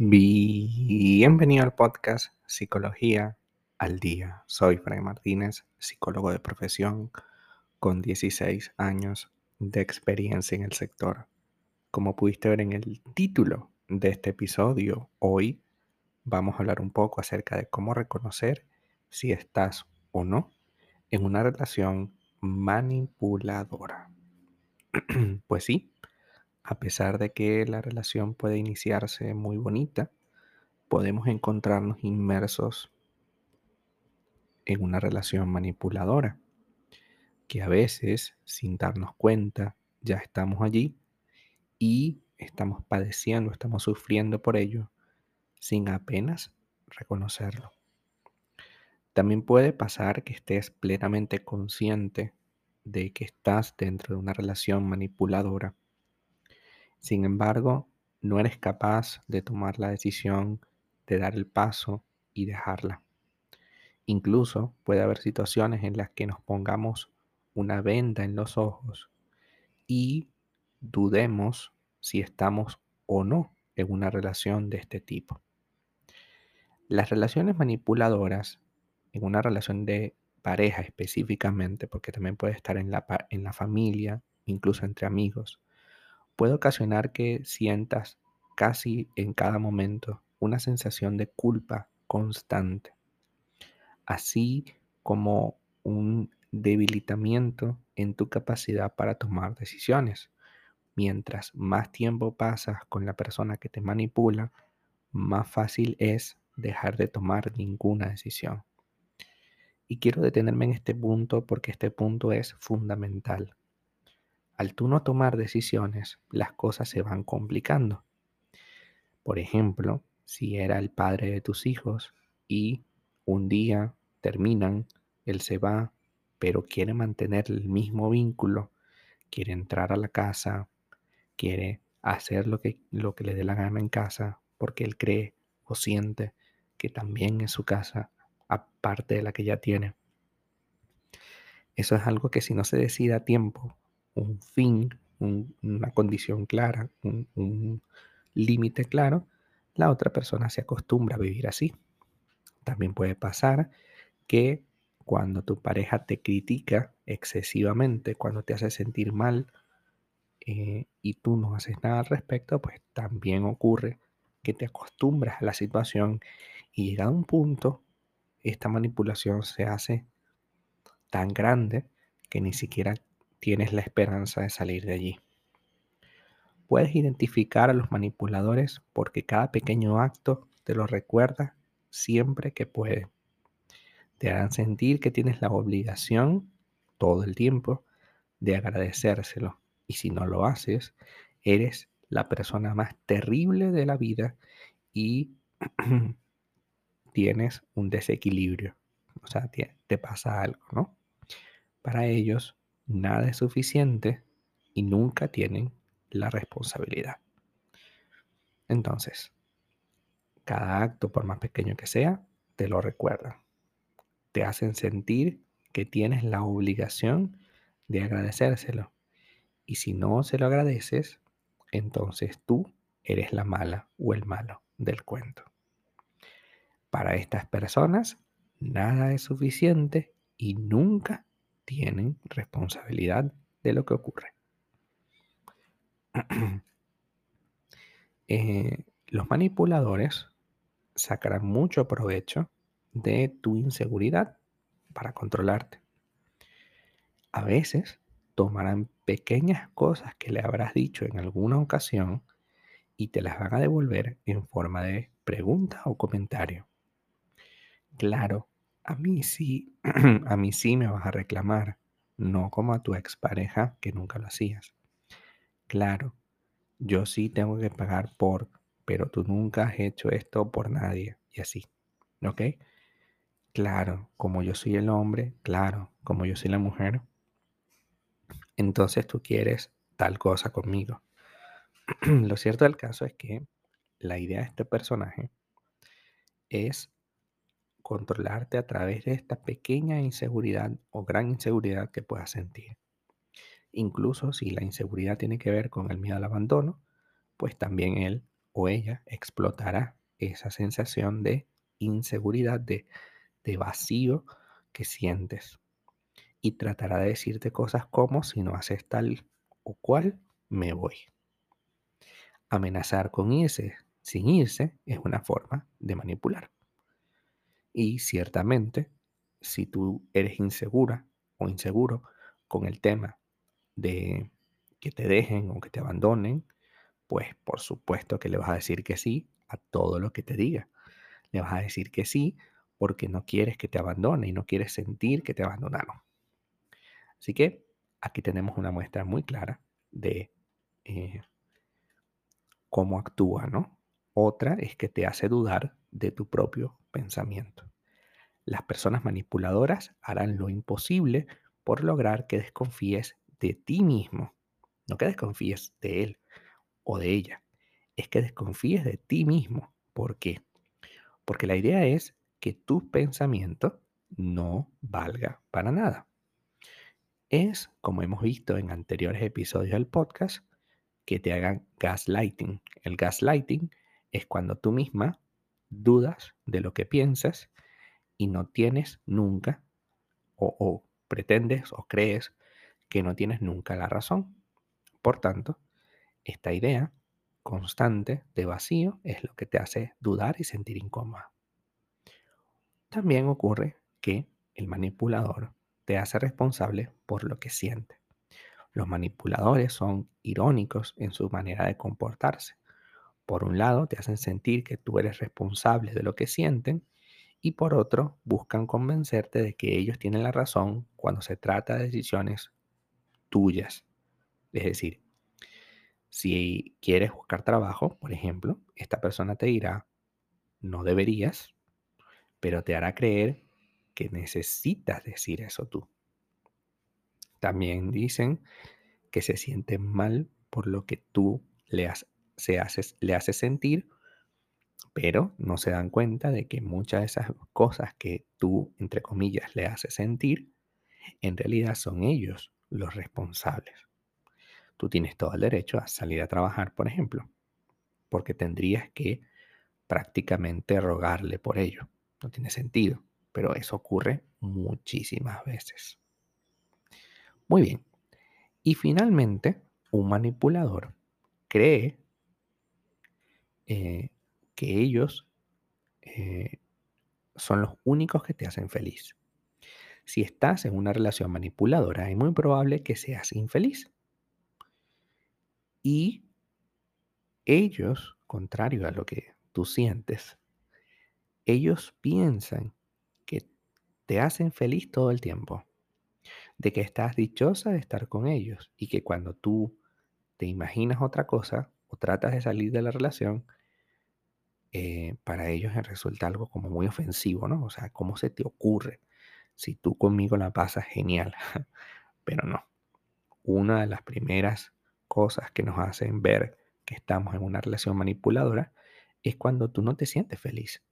Bienvenido al podcast Psicología al Día. Soy Frank Martínez, psicólogo de profesión con 16 años de experiencia en el sector. Como pudiste ver en el título de este episodio, hoy vamos a hablar un poco acerca de cómo reconocer si estás o no en una relación manipuladora. pues sí, a pesar de que la relación puede iniciarse muy bonita, podemos encontrarnos inmersos en una relación manipuladora, que a veces, sin darnos cuenta, ya estamos allí y estamos padeciendo, estamos sufriendo por ello, sin apenas reconocerlo. También puede pasar que estés plenamente consciente de que estás dentro de una relación manipuladora sin embargo, no eres capaz de tomar la decisión de dar el paso y dejarla. Incluso puede haber situaciones en las que nos pongamos una venda en los ojos y dudemos si estamos o no en una relación de este tipo. Las relaciones manipuladoras, en una relación de pareja específicamente, porque también puede estar en la, en la familia, incluso entre amigos, puede ocasionar que sientas casi en cada momento una sensación de culpa constante, así como un debilitamiento en tu capacidad para tomar decisiones. Mientras más tiempo pasas con la persona que te manipula, más fácil es dejar de tomar ninguna decisión. Y quiero detenerme en este punto porque este punto es fundamental al tú no tomar decisiones, las cosas se van complicando. Por ejemplo, si era el padre de tus hijos y un día terminan, él se va, pero quiere mantener el mismo vínculo, quiere entrar a la casa, quiere hacer lo que, lo que le dé la gana en casa, porque él cree o siente que también es su casa, aparte de la que ya tiene. Eso es algo que si no se decide a tiempo, un fin, una condición clara, un, límite claro, la otra persona se acostumbra a vivir así. También puede pasar que cuando tu pareja te critica excesivamente, cuando te hace sentir mal eh, y tú no haces nada al respecto, pues también ocurre que te acostumbras a la situación y llega un punto, esta manipulación se hace tan grande que ni siquiera tienes la esperanza de salir de allí. Puedes identificar a los manipuladores porque cada pequeño acto te lo recuerda siempre que puede. Te harán sentir que tienes la obligación todo el tiempo de agradecérselo. Y si no lo haces, eres la persona más terrible de la vida y tienes un desequilibrio. O sea, te, pasa algo, ¿no? Para ellos, nada es suficiente y nunca tienen la responsabilidad. Entonces, cada acto, por más pequeño que sea, te lo recuerdan. Te hacen sentir que tienes la obligación de agradecérselo. Y si no se lo agradeces, entonces tú eres la mala o el malo del cuento. Para estas personas, nada es suficiente y nunca tienen responsabilidad de lo que ocurre. Eh, los manipuladores sacarán mucho provecho de tu inseguridad para controlarte. A veces tomarán pequeñas cosas que le habrás dicho en alguna ocasión y te las van a devolver en forma de pregunta o comentario. Claro, a mí sí, a mí sí me vas a reclamar, no como a tu expareja que nunca lo hacías. Claro, yo sí tengo que pagar por, pero tú nunca has hecho esto por nadie y así, ¿ok? Claro, como yo soy el hombre, claro, como yo soy la mujer, entonces tú quieres tal cosa conmigo. Lo cierto del caso es que la idea de este personaje es controlarte a través de esta pequeña inseguridad o gran inseguridad que puedas sentir. Incluso si la inseguridad tiene que ver con el miedo al abandono, pues también él o ella explotará esa sensación de inseguridad, de, de vacío que sientes. Y tratará de decirte cosas como si no haces tal o cual, me voy. Amenazar con irse sin irse es una forma de manipular. Y ciertamente, si tú eres insegura o inseguro con el tema de que te dejen o que te abandonen, pues por supuesto que le vas a decir que sí a todo lo que te diga. Le vas a decir que sí porque no quieres que te abandone y no quieres sentir que te abandonaron. Así que aquí tenemos una muestra muy clara de eh, cómo actúa, ¿no? Otra es que te hace dudar de tu propio pensamiento. Las personas manipuladoras harán lo imposible por lograr que desconfíes de ti mismo. No que desconfíes de él o de ella. Es que desconfíes de ti mismo. ¿Por qué? Porque la idea es que tu pensamiento no valga para nada. Es, como hemos visto en anteriores episodios del podcast, que te hagan gaslighting. El gaslighting es cuando tú misma dudas de lo que piensas y no tienes nunca o, o pretendes o crees que no tienes nunca la razón. Por tanto, esta idea constante de vacío es lo que te hace dudar y sentir incómoda. También ocurre que el manipulador te hace responsable por lo que siente. Los manipuladores son irónicos en su manera de comportarse. Por un lado, te hacen sentir que tú eres responsable de lo que sienten y por otro, buscan convencerte de que ellos tienen la razón cuando se trata de decisiones tuyas. Es decir, si quieres buscar trabajo, por ejemplo, esta persona te dirá, no deberías, pero te hará creer que necesitas decir eso tú. También dicen que se sienten mal por lo que tú le, se haces, le haces sentir, pero no se dan cuenta de que muchas de esas cosas que tú, entre comillas, le haces sentir, en realidad son ellos los responsables. Tú tienes todo el derecho a salir a trabajar, por ejemplo, porque tendrías que prácticamente rogarle por ello. No tiene sentido, pero eso ocurre muchísimas veces. Muy bien. Y finalmente, un manipulador cree eh, que ellos eh, son los únicos que te hacen feliz. Si estás en una relación manipuladora, es muy probable que seas infeliz. Y ellos, contrario a lo que tú sientes, ellos piensan que te hacen feliz todo el tiempo, de que estás dichosa de estar con ellos y que cuando tú te imaginas otra cosa o tratas de salir de la relación, eh, para ellos resulta algo como muy ofensivo, ¿no? O sea, ¿cómo se te ocurre? Si tú conmigo la pasas genial, pero no. Una de las primeras cosas que nos hacen ver que estamos en una relación manipuladora es cuando tú no te sientes feliz.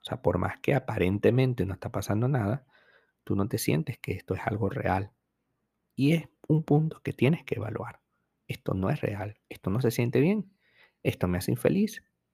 O sea, por más que aparentemente no está pasando nada, tú no te sientes que esto es algo real. Y es un punto que tienes que evaluar. Esto no es real, esto no se siente bien, esto me hace infeliz,